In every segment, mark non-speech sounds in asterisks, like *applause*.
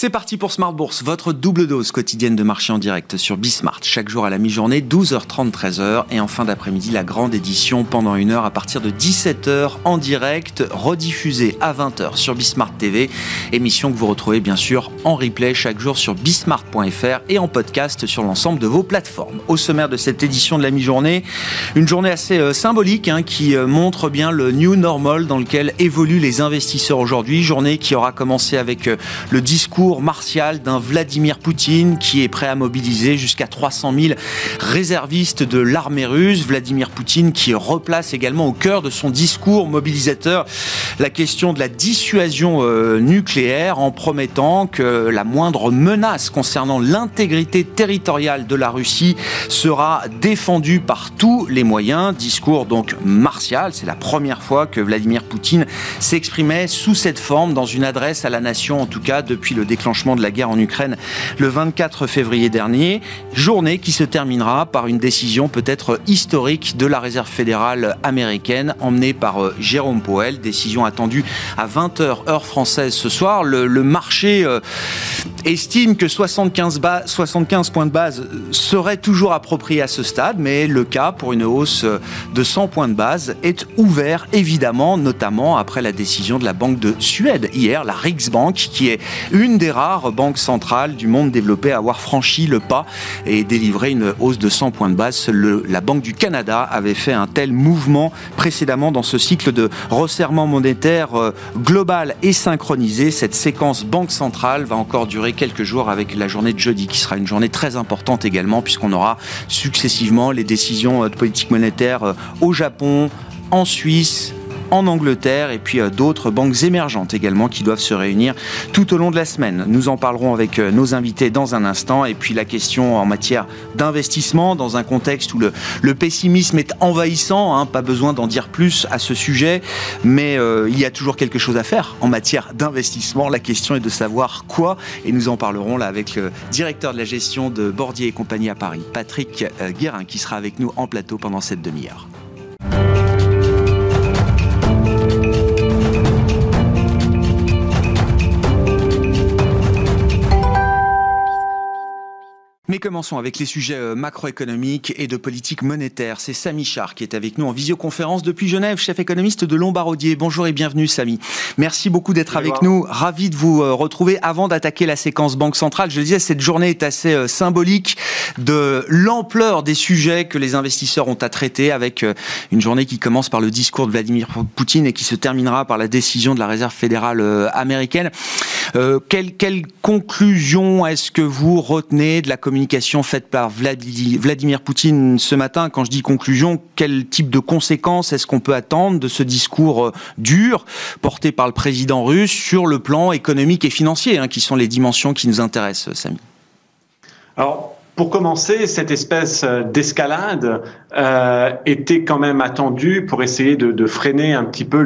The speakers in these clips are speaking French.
C'est parti pour Smart Bourse, votre double dose quotidienne de marché en direct sur Bismart. Chaque jour à la mi-journée, 12h30, 13h. Et en fin d'après-midi, la grande édition pendant une heure à partir de 17h en direct, rediffusée à 20h sur Bismart TV. Émission que vous retrouvez bien sûr en replay chaque jour sur bismart.fr et en podcast sur l'ensemble de vos plateformes. Au sommaire de cette édition de la mi-journée, une journée assez euh, symbolique hein, qui euh, montre bien le new normal dans lequel évoluent les investisseurs aujourd'hui. Journée qui aura commencé avec euh, le discours martial d'un Vladimir Poutine qui est prêt à mobiliser jusqu'à 300 000 réservistes de l'armée russe. Vladimir Poutine qui replace également au cœur de son discours mobilisateur la question de la dissuasion euh, nucléaire en promettant que la moindre menace concernant l'intégrité territoriale de la Russie sera défendue par tous les moyens. Discours donc martial, c'est la première fois que Vladimir Poutine s'exprimait sous cette forme dans une adresse à la nation, en tout cas depuis le déclenchement de la guerre en Ukraine le 24 février dernier. Journée qui se terminera par une décision peut-être historique de la Réserve fédérale américaine emmenée par euh, Jérôme Powell. Décision attendue à 20h heure française ce soir. Le, marché euh, estime que 75, 75 points de base seraient toujours appropriés à ce stade, mais le cas pour une hausse de 100 points de base est ouvert évidemment, notamment après la décision de la Banque de Suède hier, la Riksbank, qui est une des rares banques centrales du monde développé à avoir franchi le pas et délivré une hausse de 100 points de base. la Banque du Canada avait fait un tel mouvement précédemment dans ce cycle de resserrement monétaire euh, global et synchronisé. Cette séquence banque centrale va encore durer quelques jours avec la journée de jeudi qui sera une journée très importante également puisqu'on aura successivement les décisions euh, de politique monétaire euh, au Japon, en Suisse, en Angleterre et puis euh, d'autres banques émergentes également qui doivent se réunir tout au long de la semaine. Nous en parlerons avec euh, nos invités dans un instant et puis la question en matière d'investissement dans un contexte où le, pessimisme est envahissant, hein, pas besoin d'en dire plus à ce sujet, mais euh, il y a toujours quelque chose à faire en matière d'investissement. La question est de savoir quoi et nous en parlerons là avec le directeur de la gestion de Bordier et compagnie à Paris, Patrick Guérin, qui sera avec nous en plateau pendant cette demi-heure. Mais commençons avec les sujets euh, macroéconomiques et de politique monétaire. C'est Samy Char qui est avec nous en visioconférence depuis Genève, chef économiste de Lombardier. Bonjour et bienvenue Samy. Merci beaucoup d'être avec nous. Ravi de vous euh, retrouver avant d'attaquer la séquence Banque Centrale. Je le disais, cette journée est assez euh, symbolique de l'ampleur des sujets que les investisseurs ont à traiter avec une journée qui commence par le discours de Vladimir Poutine et qui se terminera par la décision de la Réserve fédérale américaine. Quelle, quelle conclusion est-ce que vous retenez de la communication communication faite par Vladimir Poutine ce matin. Quand je dis conclusion, quel type de conséquences est-ce qu'on peut attendre de ce discours euh, dur porté par le président russe sur le plan économique et financier, hein, qui sont les dimensions qui nous intéressent, Samy? Alors, pour commencer, cette espèce euh, d'escalade euh, était quand même attendue pour essayer de, freiner un petit peu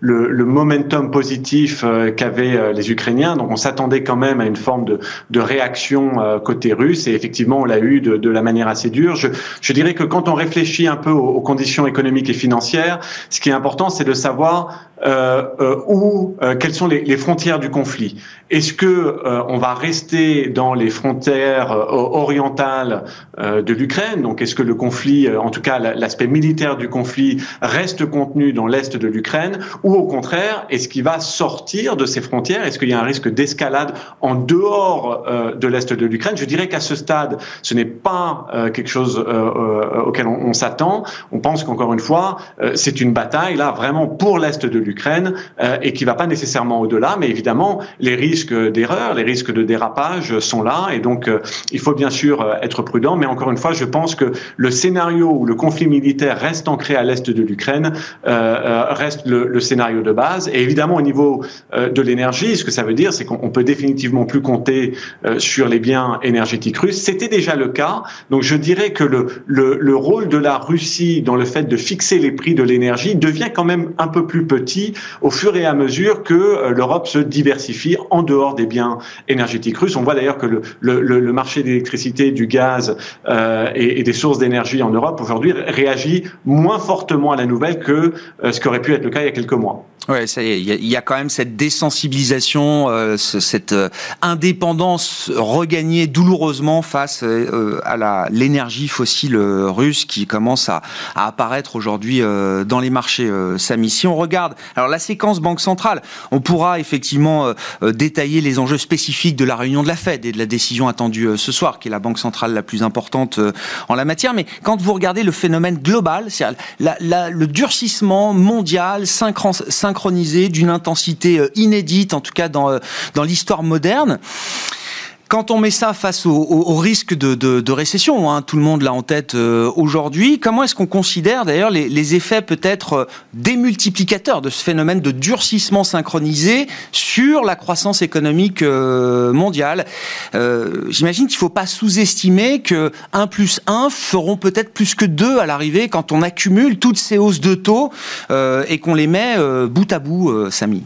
le, momentum positif euh, qu'avaient euh, les Ukrainiens. Donc on s'attendait quand même à une forme de, réaction euh, côté russe et effectivement on l'a eu de, la manière assez dure. Je, dirais que quand on réfléchit un peu aux, conditions économiques et financières, ce qui est important c'est de savoir où, quelles sont les, les, frontières du conflit. Est-ce que on va rester dans les frontières orientales de l'Ukraine? Donc, est-ce que le conflit, en tout cas l'aspect militaire du conflit, reste contenu dans l'est de l'Ukraine, ou au contraire, est-ce qu'il va sortir de ses frontières? Est-ce qu'il y a un risque d'escalade en dehors euh, de l'est de l'Ukraine? Je dirais qu'à ce stade, ce n'est pas quelque chose auquel on, s'attend. On pense qu'encore une fois, c'est une bataille là vraiment pour l'est de l'Ukraine et qui va pas nécessairement au-delà, mais évidemment, les risques d'erreur, les risques de dérapage sont là, et donc il faut bien sûr euh, être prudent, mais encore une fois, je pense que le scénario où le conflit militaire reste ancré à l'est de l'Ukraine euh, euh, reste le, scénario de base. Et évidemment, au niveau de l'énergie, ce que ça veut dire, c'est qu'on peut définitivement plus compter sur les biens énergétiques russes. C'était déjà le cas. Donc, je dirais que le, le, le rôle de la Russie dans le fait de fixer les prix de l'énergie devient quand même un peu plus petit au fur et à mesure que l'Europe se diversifie en dehors des biens énergétiques russes. On voit d'ailleurs que le, le, le marché d'électricité du gaz euh, et, des sources d'énergie en Europe aujourd'hui réagit moins fortement à la nouvelle que euh, ce qui aurait pu être le cas il y a quelques mois. Ouais, ça y est, il y, a quand même cette désensibilisation, euh, cette euh, indépendance regagnée douloureusement face à l'énergie fossile russe qui commence à, à apparaître aujourd'hui dans les marchés. Samy, si on regarde, alors la séquence banque centrale, on pourra effectivement détailler les enjeux spécifiques de la réunion de la Fed et de la décision attendue ce soir, qui est la banque centrale la plus importante en la matière. Mais quand vous regardez le phénomène global, c'est le durcissement mondial synchronisé d'une intensité euh, inédite, en tout cas dans, euh, dans l'histoire moderne. Quand on met ça face au, risque de, récession, hein, tout le monde l'a en tête euh, aujourd'hui, comment est-ce qu'on considère d'ailleurs les, effets peut-être démultiplicateurs de ce phénomène de durcissement synchronisé sur la croissance économique mondiale? J'imagine qu'il ne faut pas sous-estimer que 1 plus 1 feront peut-être plus que 2 à l'arrivée quand on accumule toutes ces hausses de taux et qu'on les met bout à bout, Samy.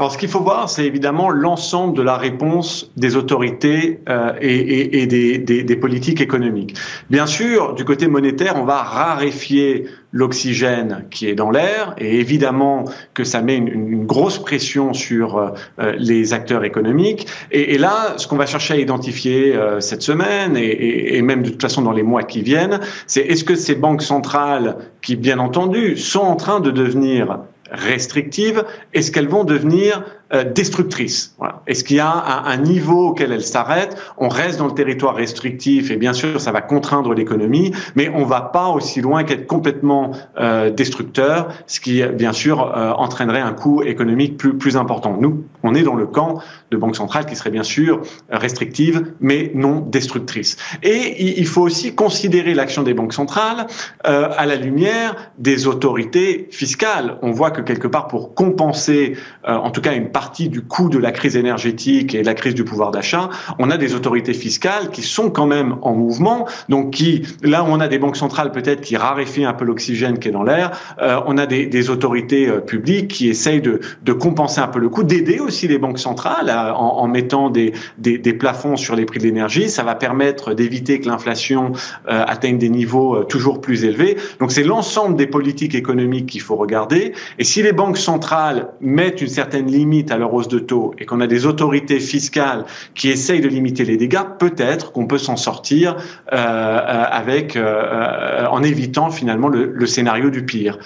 Alors, ce qu'il faut voir, c'est évidemment l'ensemble de la réponse des autorités euh, et, des, politiques économiques. Bien sûr, du côté monétaire, on va raréfier l'oxygène qui est dans l'air, et évidemment que ça met une, grosse pression sur euh, les acteurs économiques. Et, là, ce qu'on va chercher à identifier euh, cette semaine, et, même de toute façon dans les mois qui viennent, c'est est-ce que ces banques centrales, qui bien entendu sont en train de devenir restrictives, est-ce qu'elles vont devenir euh, destructrices voilà. Est-ce qu'il y a un, niveau auquel elles s'arrêtent On reste dans le territoire restrictif et bien sûr ça va contraindre l'économie, mais on va pas aussi loin qu'être complètement euh, destructeur, ce qui bien sûr euh, entraînerait un coût économique plus, plus important. Nous, on est dans le camp de banque centrale qui serait bien sûr restrictive, mais non destructrice. Et il faut aussi considérer l'action des banques centrales à la lumière des autorités fiscales. On voit que quelque part pour compenser, en tout cas une partie du coût de la crise énergétique et la crise du pouvoir d'achat, on a des autorités fiscales qui sont quand même en mouvement, donc qui, là on a des banques centrales peut-être qui raréfient un peu l'oxygène qui est dans l'air, euh, on a des, autorités euh, publiques qui essayent de, compenser un peu le coût, d'aider aussi les banques centrales en, mettant des, des, des, plafonds sur les prix de l'énergie. Ça va permettre d'éviter que l'inflation euh, atteigne des niveaux toujours plus élevés. Donc c'est l'ensemble des politiques économiques qu'il faut regarder. Et si les banques centrales mettent une certaine limite à leur hausse de taux et qu'on a des autorités fiscales qui essayent de limiter les dégâts, peut-être qu'on peut, s'en sortir euh, euh, avec, euh, en évitant finalement le, scénario du pire.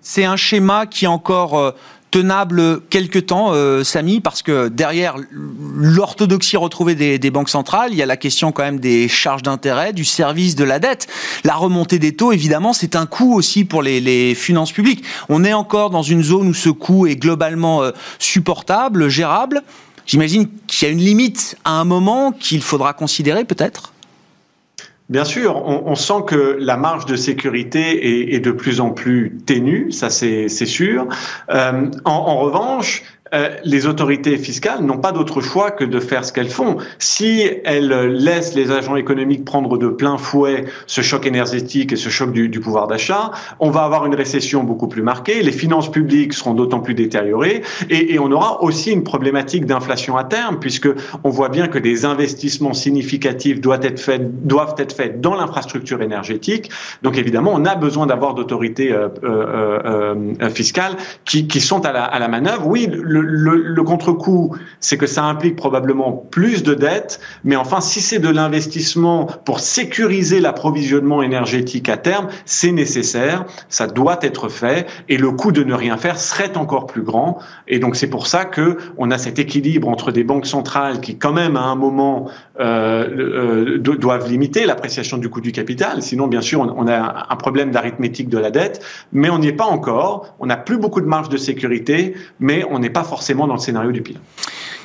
C'est un schéma qui est encore tenable quelque temps, euh, Samy, parce que derrière l'orthodoxie retrouvée des, banques centrales, il y a la question quand même des charges d'intérêt, du service de la dette. La remontée des taux, évidemment, c'est un coût aussi pour les, les, finances publiques. On est encore dans une zone où ce coût est globalement euh, supportable, gérable. J'imagine qu'il y a une limite à un moment qu'il faudra considérer peut-être? Bien sûr, on, sent que la marge de sécurité est, de plus en plus ténue, ça c'est sûr. Euh, en, revanche, euh, les autorités fiscales n'ont pas d'autre choix que de faire ce qu'elles font. Si elles laissent les agents économiques prendre de plein fouet ce choc énergétique et ce choc du, pouvoir d'achat, on va avoir une récession beaucoup plus marquée, les finances publiques seront d'autant plus détériorées et, on aura aussi une problématique d'inflation à terme puisque on voit bien que des investissements significatifs doivent être faits, dans l'infrastructure énergétique. Donc évidemment, on a besoin d'avoir d'autorités euh, euh, fiscales qui, sont à la, à la manœuvre. Oui, contre-coup, c'est que ça implique probablement plus de dettes, mais enfin, si c'est de l'investissement pour sécuriser l'approvisionnement énergétique à terme, c'est nécessaire, ça doit être fait, et le coût de ne rien faire serait encore plus grand. Et donc, c'est pour ça que on a cet équilibre entre des banques centrales qui, quand même, à un moment, euh, euh, doivent limiter l'appréciation du coût du capital. Sinon, bien sûr, on, a un problème d'arithmétique de la dette, mais on n'y est pas encore. On n'a plus beaucoup de marge de sécurité, mais on n'est pas forcément dans le scénario du pire.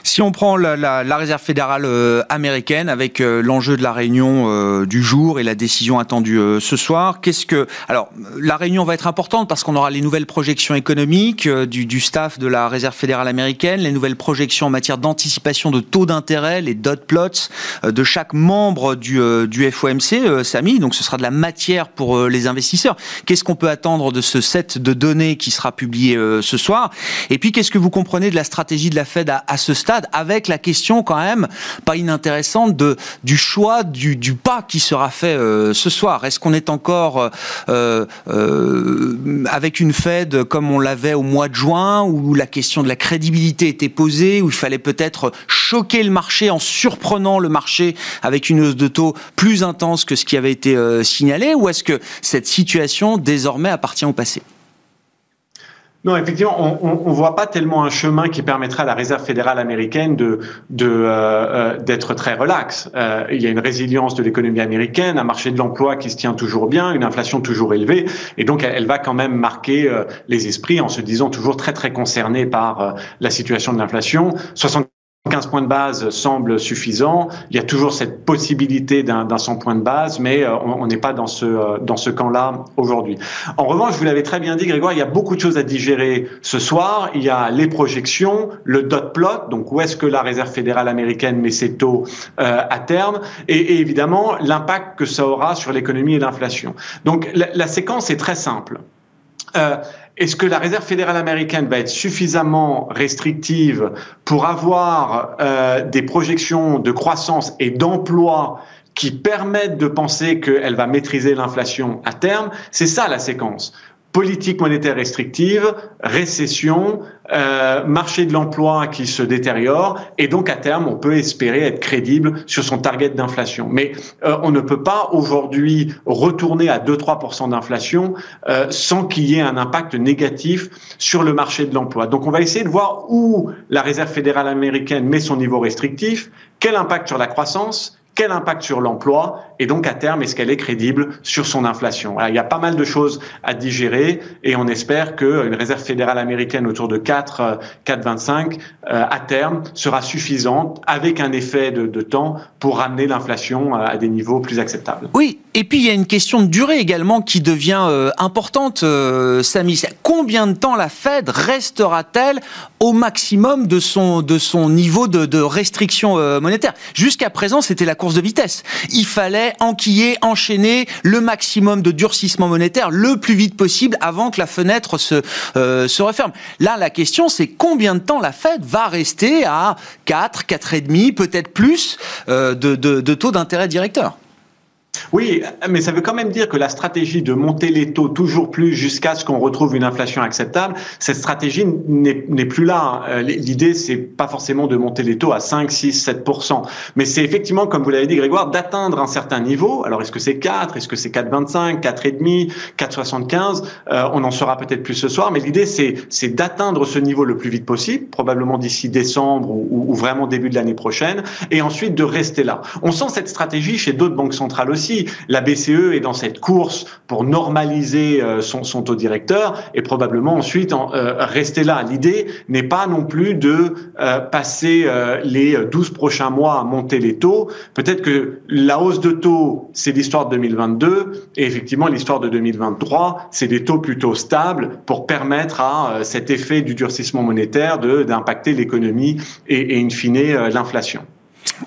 Si on prend la, réserve fédérale euh, américaine avec euh, l'enjeu de la réunion euh, du jour et la décision attendue ce soir, qu'est-ce que alors la réunion va être importante parce qu'on aura les nouvelles projections économiques du, staff de la réserve fédérale américaine, les nouvelles projections en matière d'anticipation de taux d'intérêt, les dot plots de chaque membre du, FOMC, Samy. Donc ce sera de la matière pour les investisseurs. Qu'est-ce qu'on peut attendre de ce set de données qui sera publié ce soir? Et puis qu'est-ce que vous comprenez de la stratégie de la Fed à ce stade? Avec la question quand même pas inintéressante du choix du, du pas qui sera fait euh, ce soir. Est-ce qu'on est encore euh, euh, avec une Fed comme on l'avait au mois de juin, où la question de la crédibilité était posée, où il fallait peut-être choquer le marché en surprenant le marché avec une hausse de taux plus intense que ce qui avait été signalé, ou est-ce que cette situation désormais appartient au passé? Non, effectivement, on ne voit pas tellement un chemin qui permettrait à la Réserve fédérale américaine de d'être euh, euh très relax. Euh, il y a une résilience de l'économie américaine, un marché de l'emploi qui se tient toujours bien, une inflation toujours élevée, et donc elle, va quand même marquer les esprits en se disant toujours très très concernée par la situation de l'inflation. 15 points de base semble suffisant. Il y a toujours cette possibilité d'un 100 points de base, mais euh, on n'est pas dans ce, euh, dans ce camp-là aujourd'hui. En revanche, vous l'avez très bien dit, Grégoire, il y a beaucoup de choses à digérer ce soir. Il y a les projections, le dot plot, donc où est-ce que la Réserve fédérale américaine met ses taux euh, à terme, et, évidemment l'impact que ça aura sur l'économie et l'inflation. Donc la, séquence est très simple. Est-ce que la Réserve fédérale américaine va être suffisamment restrictive pour avoir euh, des projections de croissance et d'emploi qui permettent de penser qu'elle va maîtriser l'inflation à terme? C'est ça la séquence politique monétaire restrictive, récession, euh, marché de l'emploi qui se détériore, et donc à terme, on peut espérer être crédible sur son target d'inflation. Mais euh, on ne peut pas aujourd'hui retourner à 2-3% d'inflation euh, sans qu'il y ait un impact négatif sur le marché de l'emploi. Donc on va essayer de voir où la Réserve fédérale américaine met son niveau restrictif, quel impact sur la croissance, quel impact sur l'emploi et donc à terme est-ce qu'elle est crédible sur son inflation? il y a pas mal de choses à digérer et on espère qu'une réserve fédérale américaine autour de 4 4,25 euh, à terme sera suffisante avec un effet de, temps pour ramener l'inflation à des niveaux plus acceptables. Oui, et puis il y a une question de durée également qui devient euh, importante, euh, Samy. Combien de temps la Fed restera-t-elle au maximum de son, de son niveau de, de restriction euh, monétaire? Jusqu'à présent, c'était la course de vitesse. Il fallait enquiller, enchaîner le maximum de durcissement monétaire le plus vite possible avant que la fenêtre se, euh, se referme. Là, la question, c'est combien de temps la Fed va rester à 4, 4,5, peut-être plus euh, de, taux d'intérêt directeur? Oui, mais ça veut quand même dire que la stratégie de monter les taux toujours plus jusqu'à ce qu'on retrouve une inflation acceptable, cette stratégie n'est plus là. Euh, l'idée, c'est pas forcément de monter les taux à 5, 6, 7% mais c'est effectivement, comme vous l'avez dit, Grégoire, d'atteindre un certain niveau. Alors, est-ce que c'est 4, est-ce que c'est 4,25, 4,5, 4,75 euh, On en saura peut-être plus ce soir, mais l'idée, c'est d'atteindre ce niveau le plus vite possible, probablement d'ici décembre ou vraiment début de l'année prochaine, et ensuite de rester là. On sent cette stratégie chez d'autres banques centrales aussi la BCE est dans cette course pour normaliser euh, son, taux directeur et probablement ensuite euh, rester là. L'idée n'est pas non plus de euh, passer les 12 prochains mois à monter les taux. Peut-être que la hausse de taux, c'est l'histoire de 2022 et effectivement l'histoire de 2023, c'est des taux plutôt stables pour permettre à cet effet du durcissement monétaire d'impacter l'économie et, et in fine l'inflation.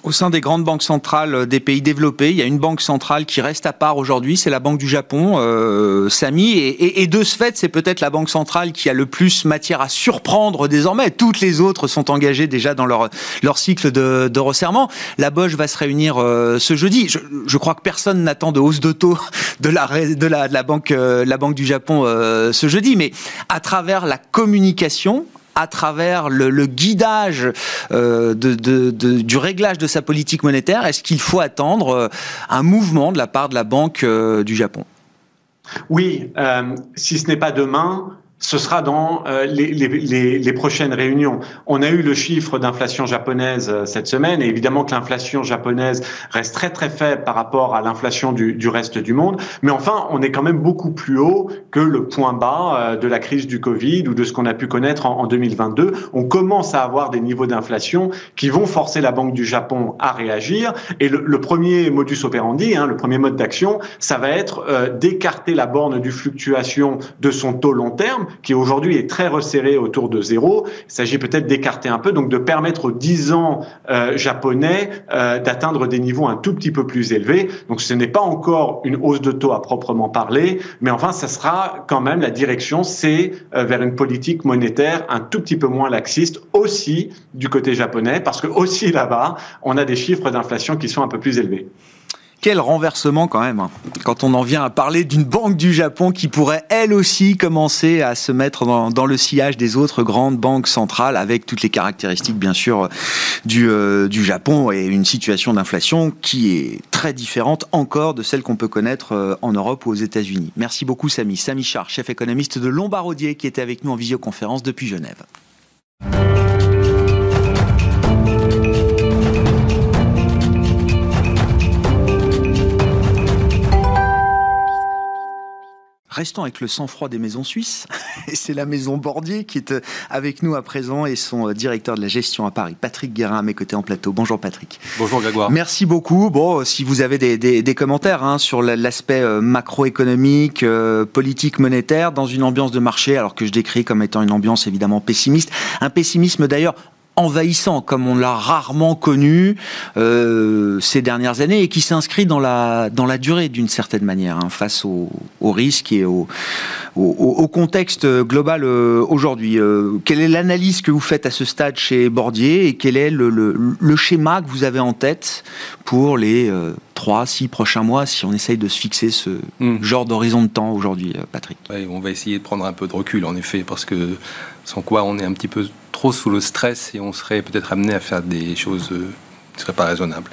Au sein des grandes banques centrales des pays développés, il y a une banque centrale qui reste à part aujourd'hui, c'est la Banque du Japon, euh, Samy, et, de ce fait, c'est peut-être la banque centrale qui a le plus matière à surprendre désormais. Toutes les autres sont engagées déjà dans leur, leur cycle de, resserrement. La Bosch va se réunir euh, ce jeudi. Je, crois que personne n'attend de hausse de taux de la, de la, de la, banque, euh, la banque du Japon euh, ce jeudi, mais à travers la communication, à travers le, guidage euh, du réglage de sa politique monétaire Est-ce qu'il faut attendre euh, un mouvement de la part de la Banque euh, du Japon? Oui, si ce n'est pas demain, ce sera dans euh, les, prochaines réunions. On a eu le chiffre d'inflation japonaise euh, cette semaine, et évidemment que l'inflation japonaise reste très très faible par rapport à l'inflation du, reste du monde, mais enfin, on est quand même beaucoup plus haut que le point bas euh, de la crise du Covid ou de ce qu'on a pu connaître en, en 2022. On commence à avoir des niveaux d'inflation qui vont forcer la Banque du Japon à réagir, et le, le premier modus operandi, hein, le premier mode d'action, ça va être d'écarter la borne du fluctuation de son taux long terme, qui aujourd'hui est très resserré autour de zéro. Il s'agit peut-être d'écarter un peu, donc de permettre aux 10 ans euh, japonais euh, d'atteindre des niveaux un tout petit peu plus élevés. Donc ce n'est pas encore une hausse de taux à proprement parler, mais enfin, ça sera quand même la direction, c'est euh, vers une politique monétaire un tout petit peu moins laxiste aussi du côté japonais, parce que aussi là-bas, on a des chiffres d'inflation qui sont un peu plus élevés. Quel renversement quand même, hein. quand on en vient à parler d'une banque du Japon qui pourrait elle aussi commencer à se mettre dans, le sillage des autres grandes banques centrales avec toutes les caractéristiques bien sûr du, euh, du Japon et une situation d'inflation qui est très différente encore de celle qu'on peut connaître euh, en Europe ou aux États-Unis. Merci beaucoup Samy. Samy Char, chef économiste de Lombardier qui était avec nous en visioconférence depuis Genève. Restons avec le sang-froid des maisons suisses. *laughs* Et c'est la maison Bordier qui est euh, avec nous à présent et son euh, directeur de la gestion à Paris, Patrick Guérin, à mes côtés en plateau. Bonjour Patrick. Bonjour Grégoire. Merci beaucoup. Bon, euh, si vous avez des, commentaires hein, sur l'aspect macroéconomique, politique, monétaire, dans une ambiance de marché, alors que je décris comme étant une ambiance évidemment pessimiste, un pessimisme d'ailleurs envahissant comme on l'a rarement connu euh, ces dernières années et qui s'inscrit dans la dans la durée d'une certaine manière hein, face aux au risques et au, au, contexte global euh, aujourd'hui. Euh, quelle est l'analyse que vous faites à ce stade chez Bordier et quel est le, le, schéma que vous avez en tête pour les trois, six prochains mois si on essaye de se fixer ce hmm. genre d'horizon de temps aujourd'hui, Patrick? On va essayer de prendre un peu de recul en effet parce que sans quoi on est un petit peu sous le stress et on serait peut-être amené à faire des choses euh, qui ne seraient pas raisonnables.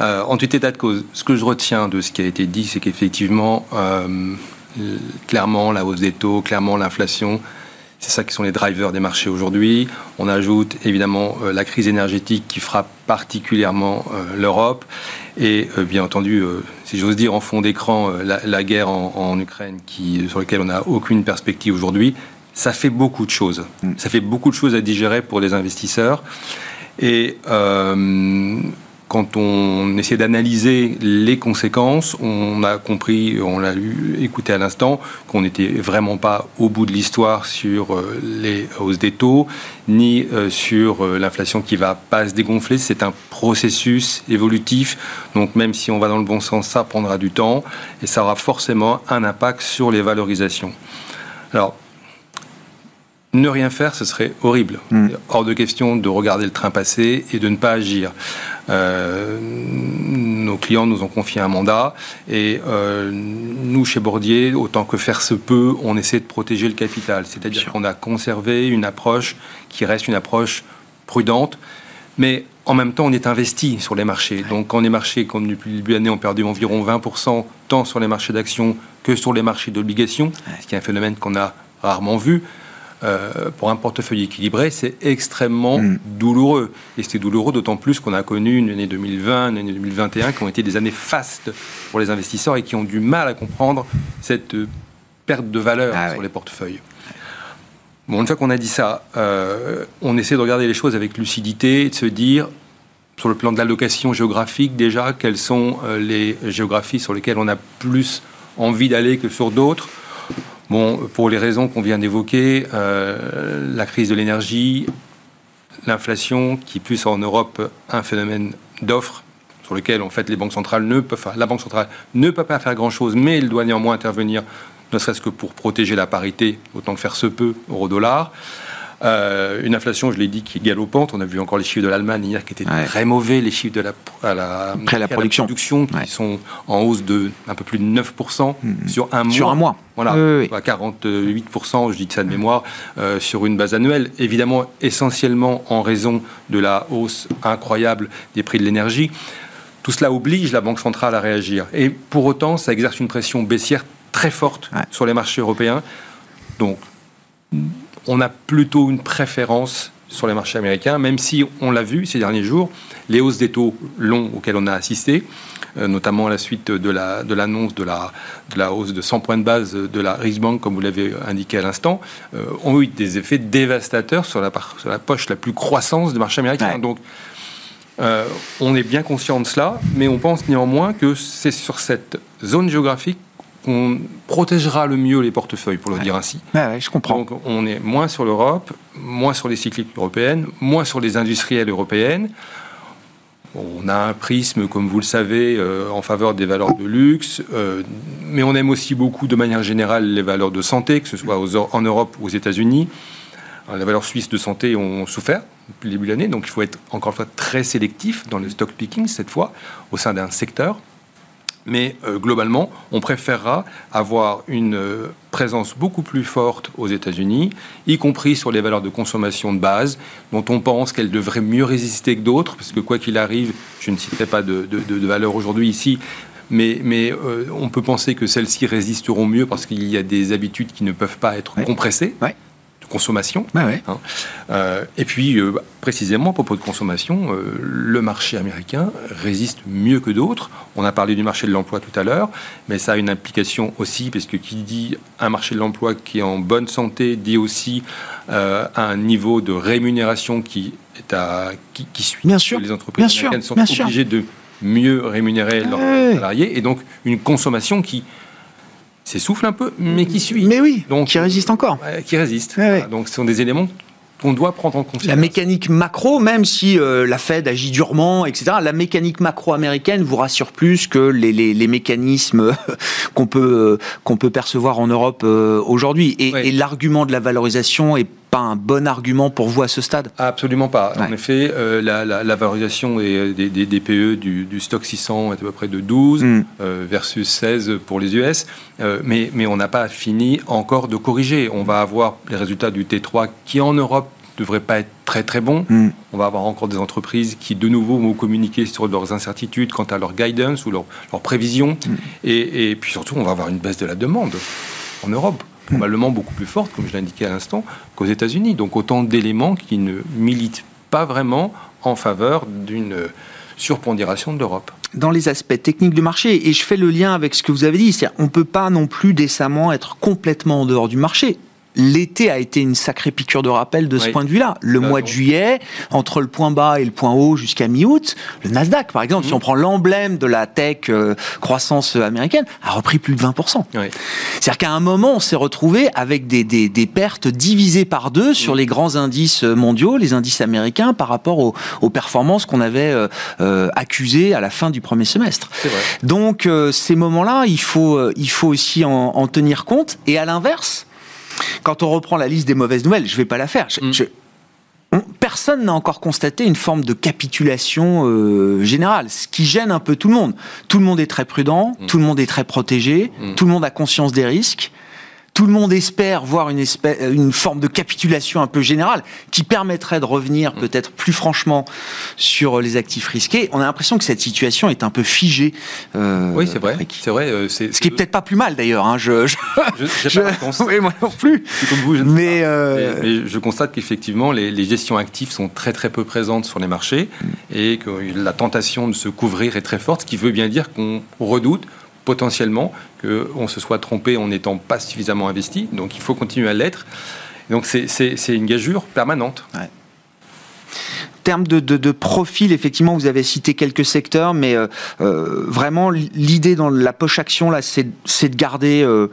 Euh, en tout état de cause, ce que je retiens de ce qui a été dit, c'est qu'effectivement, euh, clairement, la hausse des taux, clairement, l'inflation, c'est ça qui sont les drivers des marchés aujourd'hui. On ajoute évidemment la crise énergétique qui frappe particulièrement l'Europe. Et bien entendu, si j'ose dire, en fond d'écran, la, guerre en, Ukraine sur laquelle on n'a aucune perspective aujourd'hui ça fait beaucoup de choses. Mm. Ça fait beaucoup de choses à digérer pour les investisseurs. Et euh, quand on essaie d'analyser les conséquences, on a compris, on l'a écouté à l'instant, qu'on n'était vraiment pas au bout de l'histoire sur euh, les hausses des taux, ni euh, sur l'inflation qui va pas se dégonfler. C'est un processus évolutif. Donc même si on va dans le bon sens, ça prendra du temps et ça aura forcément un impact sur les valorisations. Alors, ne rien faire, ce serait horrible. Hmm. Hors de question de regarder le train passer et de ne pas agir. Euh, nos clients nous ont confié un mandat et euh, nous, chez Bordier, autant que faire se peut, on essaie de protéger le capital. C'est-à-dire qu'on a conservé une approche qui reste une approche prudente, mais en même temps, on est investi sur les marchés. Donc, quand les marchés, comme depuis le début de l'année, ont perdu environ 20%, tant sur les marchés d'actions que sur les marchés d'obligations, ce qui est un phénomène qu'on a rarement vu, euh, pour un portefeuille équilibré, c'est extrêmement mm. douloureux. Et c'est douloureux d'autant plus qu'on a connu une année 2020, une année 2021 qui ont été des années fastes pour les investisseurs et qui ont du mal à comprendre cette euh, perte de valeur ah sur les portefeuilles. Bon, une fois qu'on a dit ça, euh, on essaie de regarder les choses avec lucidité et de se dire, sur le plan de l'allocation géographique déjà, quelles sont les géographies sur lesquelles on a plus envie d'aller que sur d'autres. Bon, pour les raisons qu'on vient d'évoquer, euh, la crise de l'énergie, l'inflation, qui plus en Europe un phénomène d'offres sur lequel en fait les banques centrales ne peuvent, la banque centrale ne peut pas faire grand chose, mais elle doit néanmoins intervenir, ne serait-ce que pour protéger la parité, autant que faire se peut, euro-dollar. Euh, une inflation, je l'ai dit, qui est galopante. On a vu encore les chiffres de l'Allemagne hier qui étaient très mauvais, les chiffres de la, à la, Après la production, qui sont en hausse de un peu plus de 9% mm. sur un mois. Sur un mois. Voilà, à 48%, je dis ça de mémoire, euh, sur une base annuelle. Évidemment, essentiellement en raison de la hausse incroyable des prix de l'énergie. Tout cela oblige la Banque centrale à réagir. Et pour autant, ça exerce une pression baissière très forte sur les marchés européens. Donc, on a plutôt une préférence sur les marchés américains, même si on l'a vu ces derniers jours, les hausses des taux longs auxquelles on a assisté, euh, notamment à la suite de l'annonce de, la, de, la, hausse de 100 points de base de la Riksbank, comme vous l'avez indiqué à l'instant, euh, ont eu des effets dévastateurs sur la, sur la poche la plus croissance du marché américain. Donc, euh, on est bien conscient de cela, mais on pense néanmoins que c'est sur cette zone géographique qu'on protégera le mieux les portefeuilles, pour le dire ainsi. Ouais, je comprends. Donc on est moins sur l'Europe, moins sur les cycliques européennes, moins sur les industrielles européennes. On a un prisme, comme vous le savez, euh, en faveur des valeurs de luxe, euh, mais on aime aussi beaucoup, de manière générale, les valeurs de santé, que ce soit en Europe ou aux États-Unis. Les valeurs suisses de santé ont souffert depuis le début de l'année, donc il faut être encore une fois très sélectif dans le stock picking cette fois, au sein d'un secteur. Mais euh, globalement, on préférera avoir une euh, présence beaucoup plus forte aux États-Unis, y compris sur les valeurs de consommation de base, dont on pense qu'elles devraient mieux résister que d'autres, parce que quoi qu'il arrive, je ne citerai pas de, de, valeurs aujourd'hui ici, mais, mais euh, on peut penser que celles-ci résisteront mieux parce qu'il y a des habitudes qui ne peuvent pas être compressées consommation. Hein. Euh, et puis, euh, précisément, à propos de consommation, euh, le marché américain résiste mieux que d'autres. On a parlé du marché de l'emploi tout à l'heure, mais ça a une implication aussi, parce que qui dit un marché de l'emploi qui est en bonne santé, dit aussi un niveau de rémunération qui, est à, qui, suit. Bien sûr. Les entreprises américaines sont obligées de mieux rémunérer leurs salariés, et donc une consommation qui s'essouffle un peu, mais qui suit. Mais oui, donc, qui résiste encore. qui résiste. Donc ce sont des éléments qu'on doit prendre en compte. La mécanique macro, même si euh, la Fed agit durement, etc., la mécanique macro américaine vous rassure plus que les, les, mécanismes *laughs* qu'on peut, euh, qu'on peut percevoir en Europe euh, aujourd'hui. Et, et l'argument de la valorisation est un bon argument pour vous à ce stade? Absolument pas. En effet, euh, la, valorisation des, des, DPE du, stock 600 est à peu près de 12 mm. euh, versus 16 pour les US. Euh, mais, mais on n'a pas fini encore de corriger. On va avoir les résultats du T3 qui en Europe ne devraient pas être très très bons. Mm. On va avoir encore des entreprises qui de nouveau vont communiquer sur leurs incertitudes quant à leur guidance ou leurs leur prévisions. Mm. Et, et puis surtout, on va avoir une baisse de la demande en Europe probablement beaucoup plus forte, comme je l'indiquais à l'instant, qu'aux États-Unis. Donc autant d'éléments qui ne militent pas vraiment en faveur d'une surpondération de l'Europe dans les aspects techniques du marché, et je fais le lien avec ce que vous avez dit, c'est-à-dire on ne peut pas non plus décemment être complètement en dehors du marché l'été a été une sacrée piqûre de rappel de ce point de vue-là. Le mois de juillet, entre le point bas et le point haut jusqu'à mi-août, le Nasdaq, par exemple, si mhm. on prend l'emblème de la tech euh, croissance américaine, a repris plus de 20%. C'est-à-dire qu'à un moment, on s'est retrouvé avec des, des, des, pertes divisées par deux sur mhm. les grands indices mondiaux, les indices américains, par rapport aux, aux performances qu'on avait euh, euh, accusées à la fin du premier semestre. Donc, ces moments-là, il faut, il faut aussi en, en tenir compte. Et à l'inverse, quand on reprend la liste des mauvaises nouvelles, je ne vais pas la faire. Mm. personne n'a encore constaté une forme de capitulation euh, générale, ce qui gêne un peu tout le monde. Tout le monde est très prudent, mm. tout le monde est très protégé, mm. tout le monde a conscience des risques tout le monde espère voir une, espèce, une forme de capitulation un peu générale qui permettrait de revenir mm. peut-être plus franchement sur les actifs risqués. On a l'impression que cette situation est un peu figée. Euh, oui, c'est vrai. C'est vrai. Euh, Ce qui est peut-être pas plus mal d'ailleurs. Hein. Je, je, je, oui, moi non plus. Comme vous, mais, euh... mais, je constate qu'effectivement les, les, gestions actives sont très très peu présentes sur les marchés mm. et que la tentation de se couvrir est très forte, ce qui veut bien dire qu'on redoute potentiellement qu'on se soit trompé en n'étant pas suffisamment investi. Donc il faut continuer à l'être. Donc c'est une gageure permanente. En termes de, profil, effectivement, vous avez cité quelques secteurs, mais euh, euh, vraiment, l'idée dans la poche action, c'est de garder euh,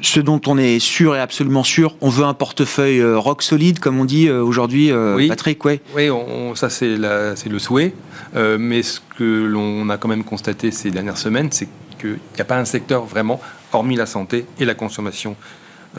ce dont on est sûr et absolument sûr. On veut un portefeuille rock solide, comme on dit aujourd'hui, Patrick. Oui, oui ça c'est le souhait. mais ce que l'on a quand même constaté ces dernières semaines, c'est qu'il n'y a pas un secteur vraiment, hormis la santé et la consommation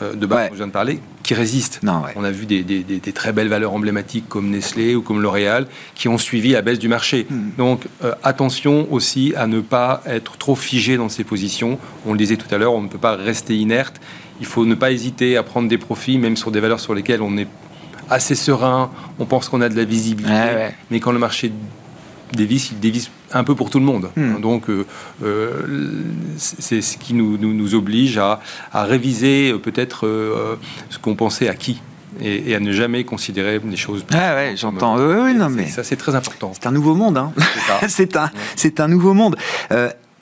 euh, de base, dont je viens de parler, qui résiste. On a vu des, très belles valeurs emblématiques comme Nestlé ou comme L'Oréal qui ont suivi la baisse du marché. Hmm. Donc euh, attention aussi à ne pas être trop figé dans ces positions. On le disait tout à l'heure, on ne peut pas rester inerte. Il faut ne pas hésiter à prendre des profits, même sur des valeurs sur lesquelles on est assez serein, on pense qu'on a de la visibilité, mais quand le marché dévisse, il dévisse un peu pour tout le monde. Hmm. Donc, euh, euh, c'est ce qui nous, nous, oblige à, à réviser euh, peut-être ce qu'on pensait acquis. Et, et, à ne jamais considérer des choses. Ah ouais, j'entends. oui, non, mais ça, c'est très important. C'est un nouveau monde. Hein. C'est *laughs* un, c'est un nouveau monde.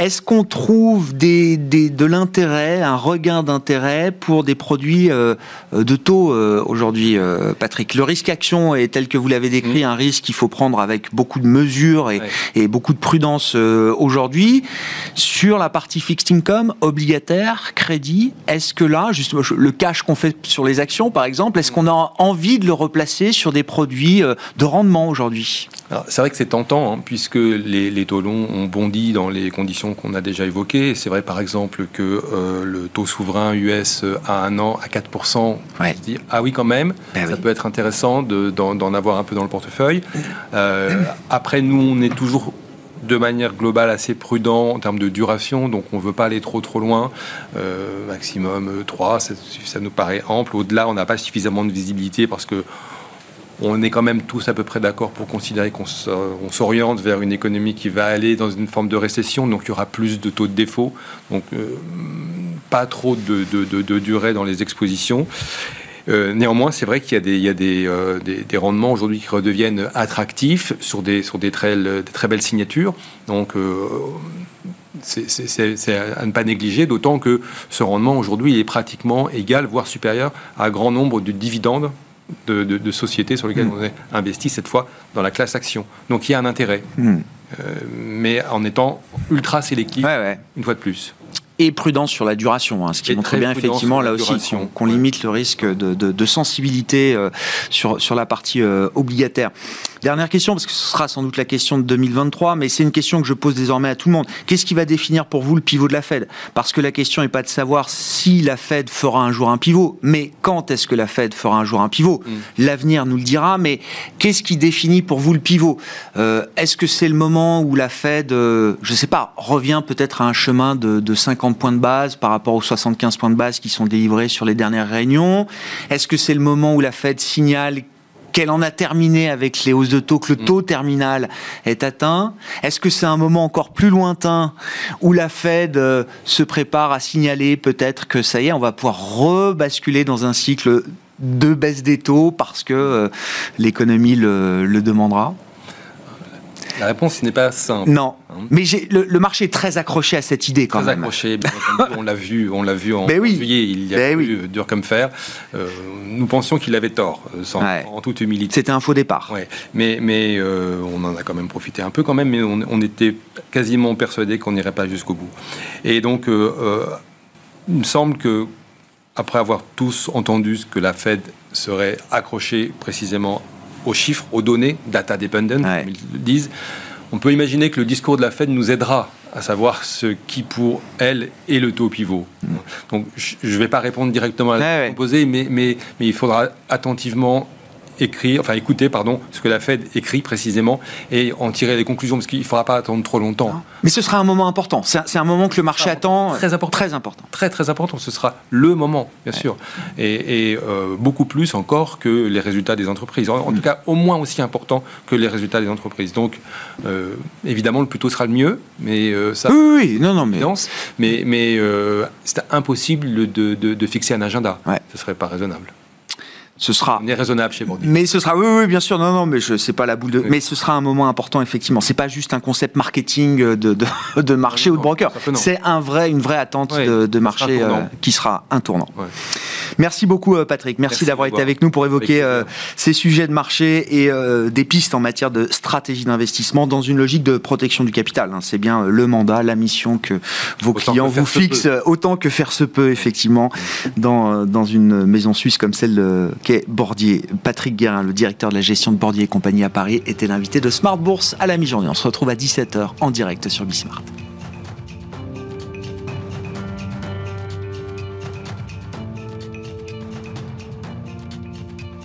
Est-ce qu'on trouve des, de l'intérêt, un regain d'intérêt pour des produits euh, de taux euh, aujourd'hui, euh, Patrick? Le risque action est tel que vous l'avez décrit, mmh. un risque qu'il faut prendre avec beaucoup de mesures et, et beaucoup de prudence aujourd'hui. Sur la partie fixed income, obligataire, crédit, est-ce que là, justement, le cash qu'on fait sur les actions, par exemple, est-ce qu'on a envie de le replacer sur des produits de rendement aujourd'hui? C'est vrai que c'est tentant, hein, puisque les, les taux longs ont bondi dans les conditions qu'on a déjà évoquées. C'est vrai, par exemple, que euh, le taux souverain US à un an à 4%, ouais. se ah oui, quand même, ben ça peut être intéressant d'en avoir un peu dans le portefeuille. Euh, après, nous, on est toujours de manière globale assez prudent en termes de duration, donc on ne veut pas aller trop trop loin, euh, maximum 3, ça, ça, nous paraît ample. Au-delà, on n'a pas suffisamment de visibilité parce que on est quand même tous à peu près d'accord pour considérer qu'on s'oriente vers une économie qui va aller dans une forme de récession, donc il y aura plus de taux de défaut, donc euh, pas trop de, durée dans les expositions. Euh, néanmoins, c'est vrai qu'il y a des, euh, rendements aujourd'hui qui redeviennent attractifs sur des, des, très belles signatures. Donc, c'est à ne pas négliger, d'autant que ce rendement aujourd'hui est pratiquement égal, voire supérieur à un grand nombre de dividendes de, sociétés sur lesquelles mm. on est investi, cette fois dans la classe action. Donc il y a un intérêt, mm. euh, mais en étant ultra sélectif, une fois de plus et prudence sur la duration, hein, ce qui montre bien effectivement là aussi qu'on limite le risque de, sensibilité euh, sur, sur la partie euh, obligataire. Dernière question, parce que ce sera sans doute la question de 2023, mais c'est une question que je pose désormais à tout le monde. Qu'est-ce qui va définir pour vous le pivot de la Fed? Parce que la question n'est pas de savoir si la Fed fera un jour un pivot, mais quand est-ce que la Fed fera un jour un pivot? Mm. L'avenir nous le dira, mais qu'est-ce qui définit pour vous le pivot? Euh, Est-ce que c'est le moment où la Fed, euh, je ne sais pas, revient peut-être à un chemin de, de 50 points de base par rapport aux 75 points de base qui sont délivrés sur les dernières réunions? Est-ce que c'est le moment où la Fed signale qu'elle en a terminé avec les hausses de taux, que le mm. taux terminal est atteint Est-ce que c'est un moment encore plus lointain où la Fed euh, se prépare à signaler peut-être que ça y est, on va pouvoir rebasculer dans un cycle de baisse des taux parce que euh, l'économie le demandera? La réponse n'est pas simple. Non. Hein. Mais le, le, marché est très accroché à cette idée quand très accroché. *laughs* on l'a vu, on l'a vu en, ben juillet. Il y a ben eu dur comme fer. Euh, nous pensions qu'il avait tort, euh, en toute humilité. C'était un faux départ. Ouais. Mais, mais euh, on en a quand même profité un peu quand même. Mais on, était quasiment persuadé qu'on n'irait pas jusqu'au bout. Et donc, il me semble que après avoir tous entendu ce que la Fed serait accrochée précisément aux chiffres, aux données, data dependent, comme ils le disent, on peut imaginer que le discours de la Fed nous aidera à savoir ce qui pour elle est le taux pivot. Mm. Donc je ne vais pas répondre directement à la question posée, mais, mais, mais il faudra attentivement écrire, enfin écouter, pardon, ce que la Fed écrit précisément et en tirer les conclusions, parce qu'il ne faudra pas attendre trop longtemps. Mais ce sera un moment important. C'est un, moment que le marché attend. Très important. Très important. Très très important. Ce sera le moment, bien sûr, et, euh, beaucoup plus encore que les résultats des entreprises. En, tout mm. cas, au moins aussi important que les résultats des entreprises. Donc, euh, évidemment, le plus tôt sera le mieux, mais euh, ça. Oui, oui, non, non, mais. Mais, mais c'est impossible de, de, fixer un agenda. Ce serait pas raisonnable ce sera. On est raisonnable chez Bourdieu. Mais ce sera, oui, oui, bien sûr, non, non, mais je sais pas la boule de. Mais ce sera un moment important, effectivement. C'est pas juste un concept marketing de, de, de *laughs* marché ou de broker. C'est un vrai, une vraie attente de, de, marché euh, qui sera un tournant. Merci beaucoup, euh, Patrick. Merci, d'avoir été avec nous pour évoquer euh, ces sujets de marché et des pistes en matière de stratégie d'investissement dans une logique de protection du capital. Hein. C'est bien le mandat, la mission que vos clients vous fixent, autant que faire se peut, effectivement, dans, dans une maison suisse comme celle Bordier. Patrick Guérin, le directeur de la gestion de Bordier et compagnie à Paris, était l'invité de Smart Bourse à la mi-journée. On se retrouve à 17h en direct sur Bismart.